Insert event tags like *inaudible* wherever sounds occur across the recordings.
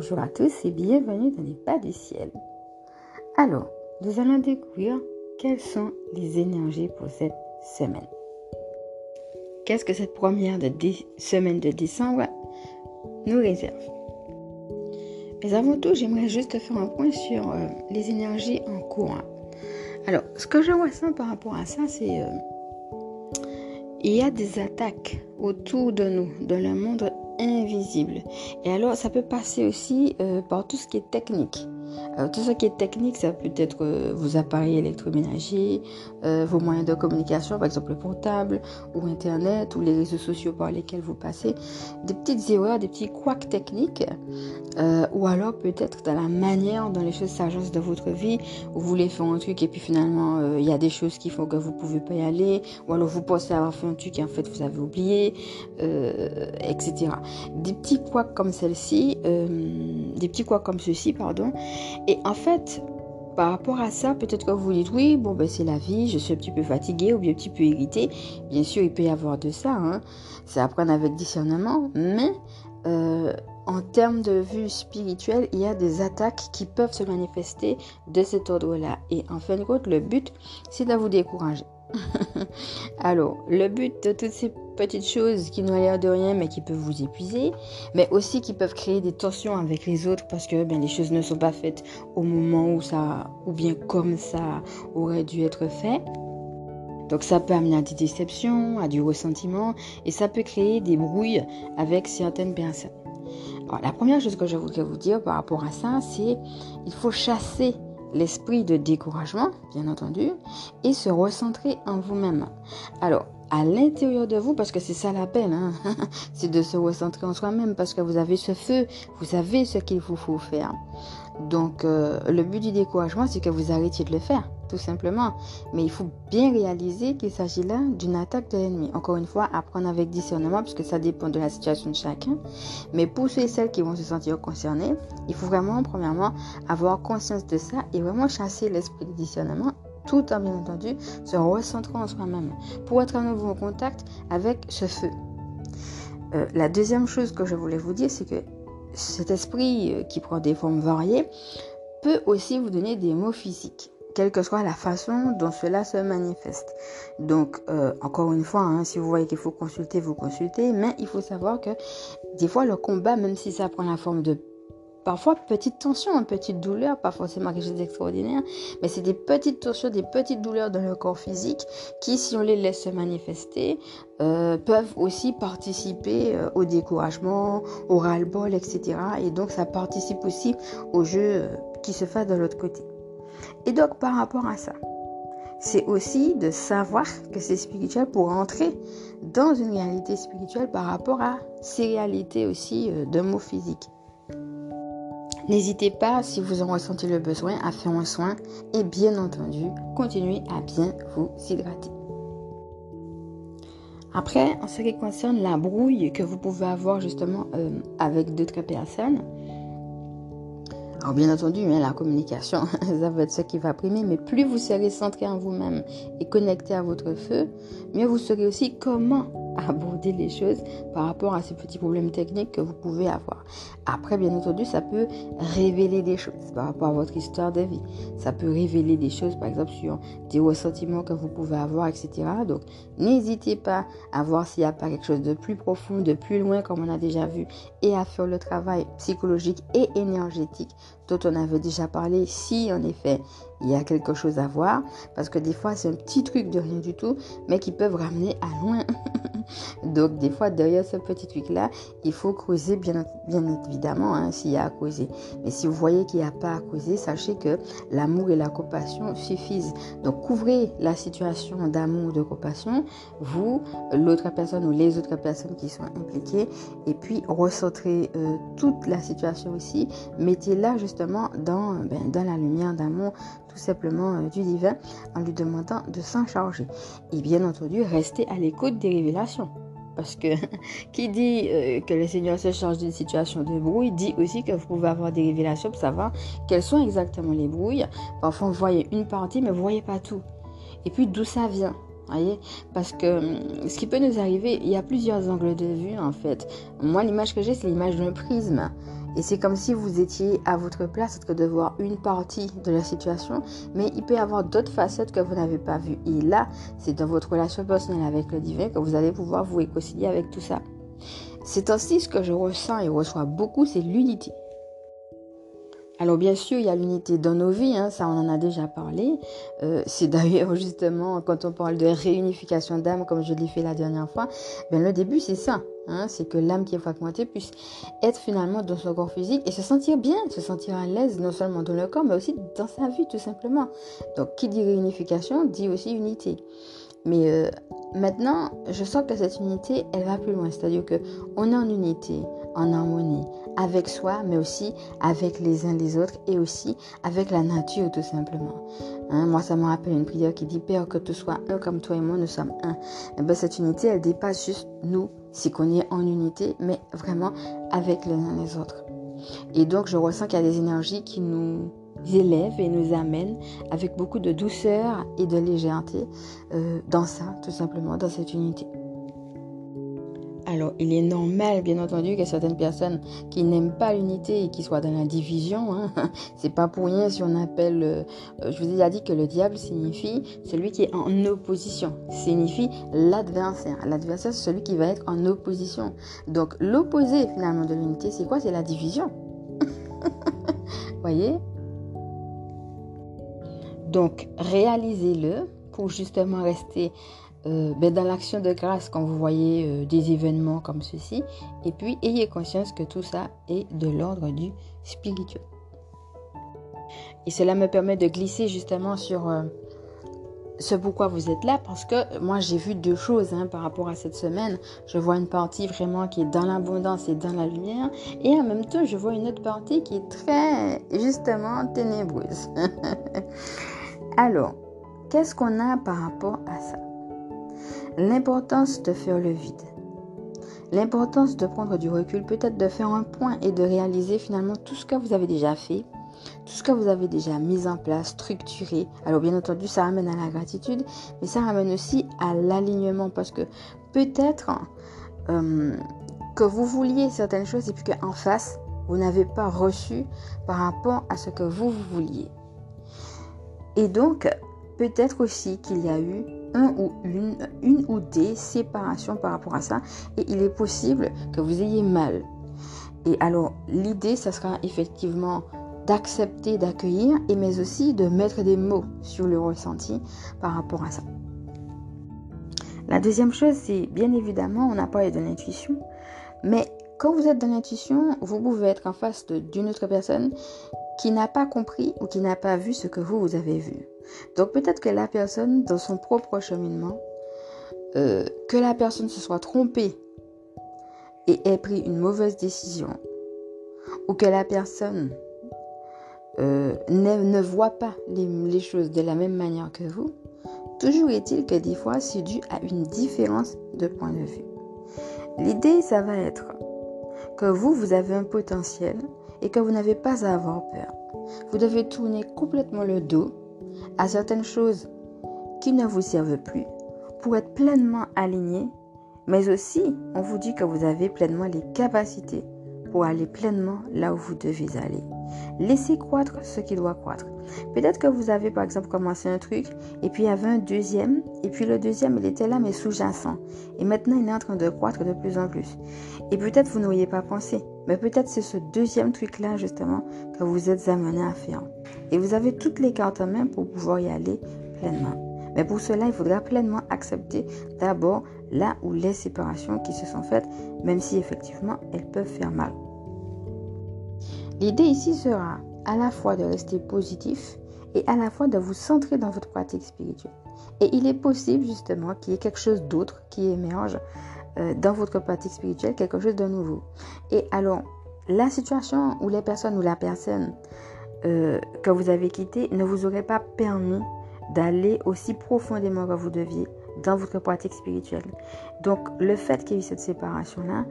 Bonjour à tous et bienvenue dans les pas du ciel. Alors, nous allons découvrir quelles sont les énergies pour cette semaine. Qu'est-ce que cette première semaine de décembre nous réserve? Mais avant tout, j'aimerais juste faire un point sur euh, les énergies en cours. Alors, ce que je ressens par rapport à ça, c'est euh, il y a des attaques autour de nous, dans le monde invisible. Et alors, ça peut passer aussi euh, par tout ce qui est technique. Euh, tout ce qui est technique, ça peut être euh, vos appareils électroménagers, euh, vos moyens de communication, par exemple le portable ou Internet ou les réseaux sociaux par lesquels vous passez, des petites erreurs, des petits couacs techniques, ou alors peut-être dans la manière dont les choses s'agencent dans votre vie, où vous voulez faire un truc et puis finalement il y a des choses qui font que vous pouvez pas y aller, ou alors vous pensez avoir fait un truc et en fait vous avez oublié, etc. Des petits couacs comme celle-ci, des petits couacs comme ceci, pardon, et en fait, par rapport à ça, peut-être que vous dites oui, bon ben c'est la vie, je suis un petit peu fatiguée ou bien un petit peu irritée. Bien sûr, il peut y avoir de ça, hein. c'est apprendre avec discernement, mais euh, en termes de vue spirituelle, il y a des attaques qui peuvent se manifester de cet ordre-là. Et en fin de compte, le but, c'est de vous décourager. *laughs* Alors, le but de toutes ces petites choses qui n'ont l'air de rien mais qui peuvent vous épuiser, mais aussi qui peuvent créer des tensions avec les autres parce que bien, les choses ne sont pas faites au moment où ça, ou bien comme ça aurait dû être fait. Donc ça peut amener à des déceptions, à du ressentiment et ça peut créer des brouilles avec certaines personnes. Alors, la première chose que je voudrais vous dire par rapport à ça, c'est il faut chasser l'esprit de découragement, bien entendu, et se recentrer en vous-même. Alors, à l'intérieur de vous, parce que c'est ça l'appel, hein, *laughs* c'est de se recentrer en soi-même, parce que vous avez ce feu, vous savez ce qu'il vous faut faire. Donc, euh, le but du découragement, c'est que vous arrêtiez de le faire tout simplement. Mais il faut bien réaliser qu'il s'agit là d'une attaque de l'ennemi. Encore une fois, apprendre avec discernement, puisque ça dépend de la situation de chacun. Mais pour ceux et celles qui vont se sentir concernés, il faut vraiment, premièrement, avoir conscience de ça et vraiment chasser l'esprit de discernement tout en bien entendu se recentrant en soi-même pour être à nouveau en contact avec ce feu. Euh, la deuxième chose que je voulais vous dire, c'est que cet esprit euh, qui prend des formes variées peut aussi vous donner des mots physiques quelle que soit la façon dont cela se manifeste. Donc, euh, encore une fois, hein, si vous voyez qu'il faut consulter, vous consultez, mais il faut savoir que des fois, le combat, même si ça prend la forme de parfois petite tension, une petite douleur, pas forcément quelque chose d'extraordinaire, mais c'est des petites tensions, des petites douleurs dans le corps physique qui, si on les laisse se manifester, euh, peuvent aussi participer euh, au découragement, au ras-le-bol, etc. Et donc ça participe aussi au jeu qui se fait de l'autre côté. Et donc par rapport à ça, c'est aussi de savoir que c'est spirituel pour entrer dans une réalité spirituelle par rapport à ces réalités aussi euh, de mots physiques. N'hésitez pas, si vous en ressentez le besoin, à faire un soin et bien entendu, continuez à bien vous hydrater. Après, en ce qui concerne la brouille que vous pouvez avoir justement euh, avec d'autres personnes, alors bien entendu, hein, la communication, *laughs* ça va être ce qui va primer, mais plus vous serez centré en vous-même et connecté à votre feu, mieux vous saurez aussi comment aborder les choses par rapport à ces petits problèmes techniques que vous pouvez avoir. Après, bien entendu, ça peut révéler des choses par rapport à votre histoire de vie. Ça peut révéler des choses, par exemple, sur des ressentiments que vous pouvez avoir, etc. Donc, n'hésitez pas à voir s'il n'y a pas quelque chose de plus profond, de plus loin, comme on a déjà vu, et à faire le travail psychologique et énergétique dont on avait déjà parlé, si en effet il y a quelque chose à voir, parce que des fois c'est un petit truc de rien du tout, mais qui peuvent ramener à loin. *laughs* Donc des fois derrière ce petit truc-là, il faut creuser bien, bien évidemment hein, s'il y a à creuser. Mais si vous voyez qu'il n'y a pas à creuser, sachez que l'amour et la compassion suffisent. Donc couvrez la situation d'amour ou de compassion, vous, l'autre personne ou les autres personnes qui sont impliquées, et puis recentrez euh, toute la situation aussi, mettez-la justement dans, ben, dans la lumière d'amour tout simplement euh, du divin en lui demandant de s'en charger. Et bien entendu, restez à l'écoute des révélations. Parce que *laughs* qui dit euh, que le Seigneur se charge d'une situation de brouille, dit aussi que vous pouvez avoir des révélations pour savoir quelles sont exactement les brouilles. Parfois, vous voyez une partie, mais vous voyez pas tout. Et puis, d'où ça vient? Voyez Parce que hum, ce qui peut nous arriver, il y a plusieurs angles de vue en fait. Moi, l'image que j'ai, c'est l'image d'un prisme. Et c'est comme si vous étiez à votre place que de voir une partie de la situation, mais il peut y avoir d'autres facettes que vous n'avez pas vues. Et là, c'est dans votre relation personnelle avec le divin que vous allez pouvoir vous réconcilier avec tout ça. C'est aussi ce que je ressens et reçois beaucoup, c'est l'unité. Alors bien sûr, il y a l'unité dans nos vies, hein, ça on en a déjà parlé. Euh, c'est *laughs* d'ailleurs justement quand on parle de réunification d'âme, comme je l'ai fait la dernière fois, ben le début c'est ça, hein, c'est que l'âme qui est fragmentée puisse être finalement dans son corps physique et se sentir bien, se sentir à l'aise non seulement dans le corps, mais aussi dans sa vie tout simplement. Donc qui dit réunification dit aussi unité. Mais euh, maintenant, je sens que cette unité, elle va plus loin. C'est-à-dire que on est en unité, en harmonie avec soi, mais aussi avec les uns les autres et aussi avec la nature tout simplement. Hein, moi, ça me rappelle une prière qui dit Père, que tu sois un comme toi et moi, nous sommes un. Et eh ben, cette unité, elle dépasse juste nous, si qu'on est en unité, mais vraiment avec les uns les autres. Et donc, je ressens qu'il y a des énergies qui nous élèvent et nous amènent avec beaucoup de douceur et de légèreté euh, dans ça, tout simplement, dans cette unité. Alors, il est normal, bien entendu, qu'il y ait certaines personnes qui n'aiment pas l'unité et qui soient dans la division. Hein. *laughs* C'est pas pour rien si on appelle. Euh, je vous ai déjà dit que le diable signifie celui qui est en opposition. Signifie l'adversaire. L'adversaire, c'est celui qui va être en opposition. Donc, l'opposé finalement de l'unité, c'est quoi? C'est la division. *laughs* Voyez? Donc, réalisez-le pour justement rester euh, ben, dans l'action de grâce quand vous voyez euh, des événements comme ceci. Et puis, ayez conscience que tout ça est de l'ordre du spirituel. Et cela me permet de glisser justement sur euh, ce pourquoi vous êtes là, parce que moi j'ai vu deux choses hein, par rapport à cette semaine. Je vois une partie vraiment qui est dans l'abondance et dans la lumière, et en même temps je vois une autre partie qui est très justement ténébreuse. *laughs* Alors, qu'est-ce qu'on a par rapport à ça? L'importance de faire le vide. L'importance de prendre du recul, peut-être de faire un point et de réaliser finalement tout ce que vous avez déjà fait, tout ce que vous avez déjà mis en place, structuré. Alors bien entendu, ça ramène à la gratitude, mais ça ramène aussi à l'alignement parce que peut-être euh, que vous vouliez certaines choses et puis qu'en face, vous n'avez pas reçu par rapport à ce que vous, vous vouliez. Et donc, peut-être aussi qu'il y a eu un ou une, une ou des séparations par rapport à ça. Et il est possible que vous ayez mal. Et alors, l'idée, ça sera effectivement d'accepter, d'accueillir, et mais aussi de mettre des mots sur le ressenti par rapport à ça. La deuxième chose, c'est bien évidemment, on n'a pas de l'intuition, mais quand vous êtes dans l'intuition, vous pouvez être en face d'une autre personne qui n'a pas compris ou qui n'a pas vu ce que vous, vous avez vu. Donc peut-être que la personne, dans son propre cheminement, euh, que la personne se soit trompée et ait pris une mauvaise décision, ou que la personne euh, ne, voit pas les, choses de la même manière que vous, toujours est-il que des fois c'est dû à une différence de point de vue. L'idée, ça va être que vous, vous avez un potentiel et que vous n'avez pas à avoir peur. Vous devez tourner complètement le dos à certaines choses qui ne vous servent plus pour être pleinement aligné, mais aussi on vous dit que vous avez pleinement les capacités pour aller pleinement là où vous devez aller. Laissez croître ce qui doit croître. Peut-être que vous avez par exemple commencé un truc et puis il y avait un deuxième et puis le deuxième il était là mais sous-jacent et maintenant il est en train de croître de plus en plus. Et peut-être vous n'auriez pas pensé, mais peut-être c'est ce deuxième truc là justement que vous êtes amené à faire. Et vous avez toutes les cartes en main pour pouvoir y aller pleinement. Mais pour cela, il faudra pleinement accepter d'abord là où les séparations qui se sont faites, même si effectivement elles peuvent faire mal. L'idée ici sera à la fois de rester positif et à la fois de vous centrer dans votre pratique spirituelle. Et il est possible justement qu'il y ait quelque chose d'autre qui émerge euh, dans votre pratique spirituelle, quelque chose de nouveau. Et alors, la situation où les personnes ou la personne euh, que vous avez quitté ne vous aurait pas permis d'aller aussi profondément que vous deviez dans votre pratique spirituelle. Donc le fait qu'il y ait eu cette séparation-là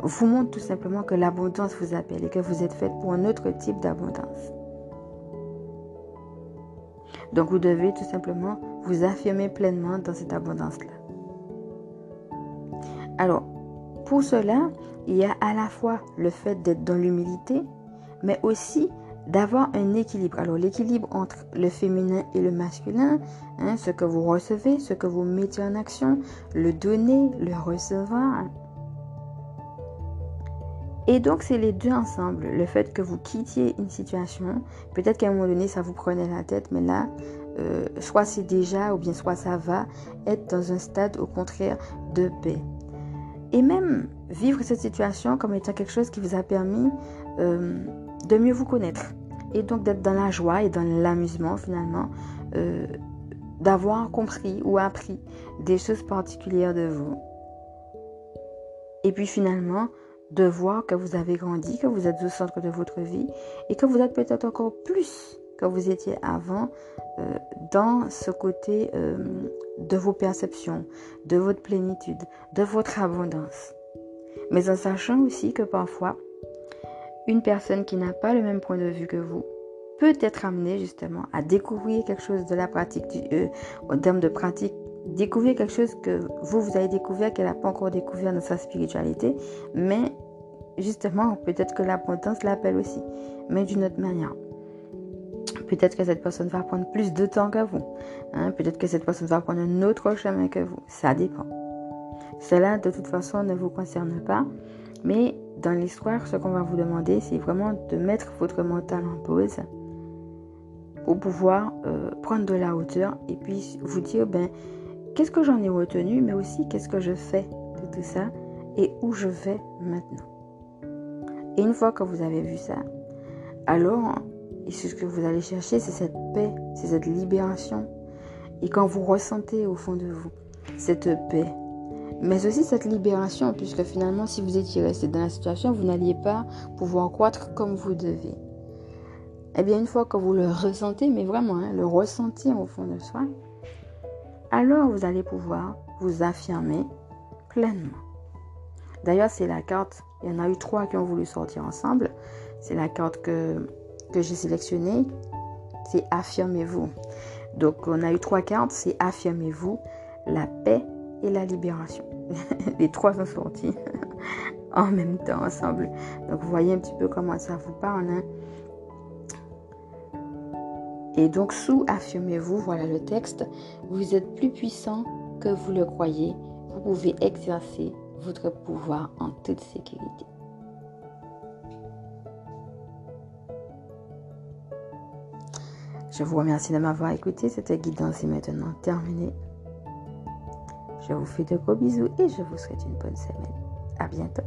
vous montre tout simplement que l'abondance vous appelle et que vous êtes fait pour un autre type d'abondance. Donc vous devez tout simplement vous affirmer pleinement dans cette abondance-là. Alors, pour cela, il y a à la fois le fait d'être dans l'humilité, mais aussi d'avoir un équilibre. Alors l'équilibre entre le féminin et le masculin, hein, ce que vous recevez, ce que vous mettez en action, le donner, le recevoir. Et donc c'est les deux ensemble, le fait que vous quittiez une situation, peut-être qu'à un moment donné ça vous prenait la tête, mais là, euh, soit c'est déjà ou bien soit ça va être dans un stade au contraire de paix. Et même vivre cette situation comme étant quelque chose qui vous a permis euh, de mieux vous connaître. Et donc d'être dans la joie et dans l'amusement finalement, euh, d'avoir compris ou appris des choses particulières de vous. Et puis finalement, de voir que vous avez grandi, que vous êtes au centre de votre vie et que vous êtes peut-être encore plus que vous étiez avant euh, dans ce côté euh, de vos perceptions, de votre plénitude, de votre abondance. Mais en sachant aussi que parfois, une personne qui n'a pas le même point de vue que vous peut être amenée justement à découvrir quelque chose de la pratique, du, euh, en termes de pratique, découvrir quelque chose que vous, vous avez découvert, qu'elle n'a pas encore découvert dans sa spiritualité, mais justement, peut-être que l'abondance l'appelle aussi, mais d'une autre manière. Peut-être que cette personne va prendre plus de temps que vous. Hein. Peut-être que cette personne va prendre un autre chemin que vous. Ça dépend. Cela, de toute façon, ne vous concerne pas. Mais dans l'histoire, ce qu'on va vous demander, c'est vraiment de mettre votre mental en pause pour pouvoir euh, prendre de la hauteur et puis vous dire, ben, qu'est-ce que j'en ai retenu, mais aussi qu'est-ce que je fais de tout ça et où je vais maintenant. Et une fois que vous avez vu ça, alors, ce que vous allez chercher, c'est cette paix, c'est cette libération. Et quand vous ressentez au fond de vous cette paix, mais aussi cette libération, puisque finalement, si vous étiez resté dans la situation, vous n'alliez pas pouvoir croître comme vous devez. Eh bien, une fois que vous le ressentez, mais vraiment, hein, le ressentir au fond de soi, alors vous allez pouvoir vous affirmer pleinement. D'ailleurs, c'est la carte, il y en a eu trois qui ont voulu sortir ensemble. C'est la carte que, j'ai sélectionnée, c'est affirmez-vous. Donc, on a eu trois cartes, c'est affirmez-vous, la paix et la libération. *laughs* Les trois sont sortis *laughs* en même temps ensemble. Donc, vous voyez un petit peu comment ça vous parle. Hein. Et donc, sous affirmez-vous, voilà le texte, vous êtes plus puissant que vous le croyez. Vous pouvez exercer votre pouvoir en toute sécurité. Je vous remercie de m'avoir écouté. Cette guidance est maintenant terminée. Je vous fais de gros bisous et je vous souhaite une bonne semaine. À bientôt.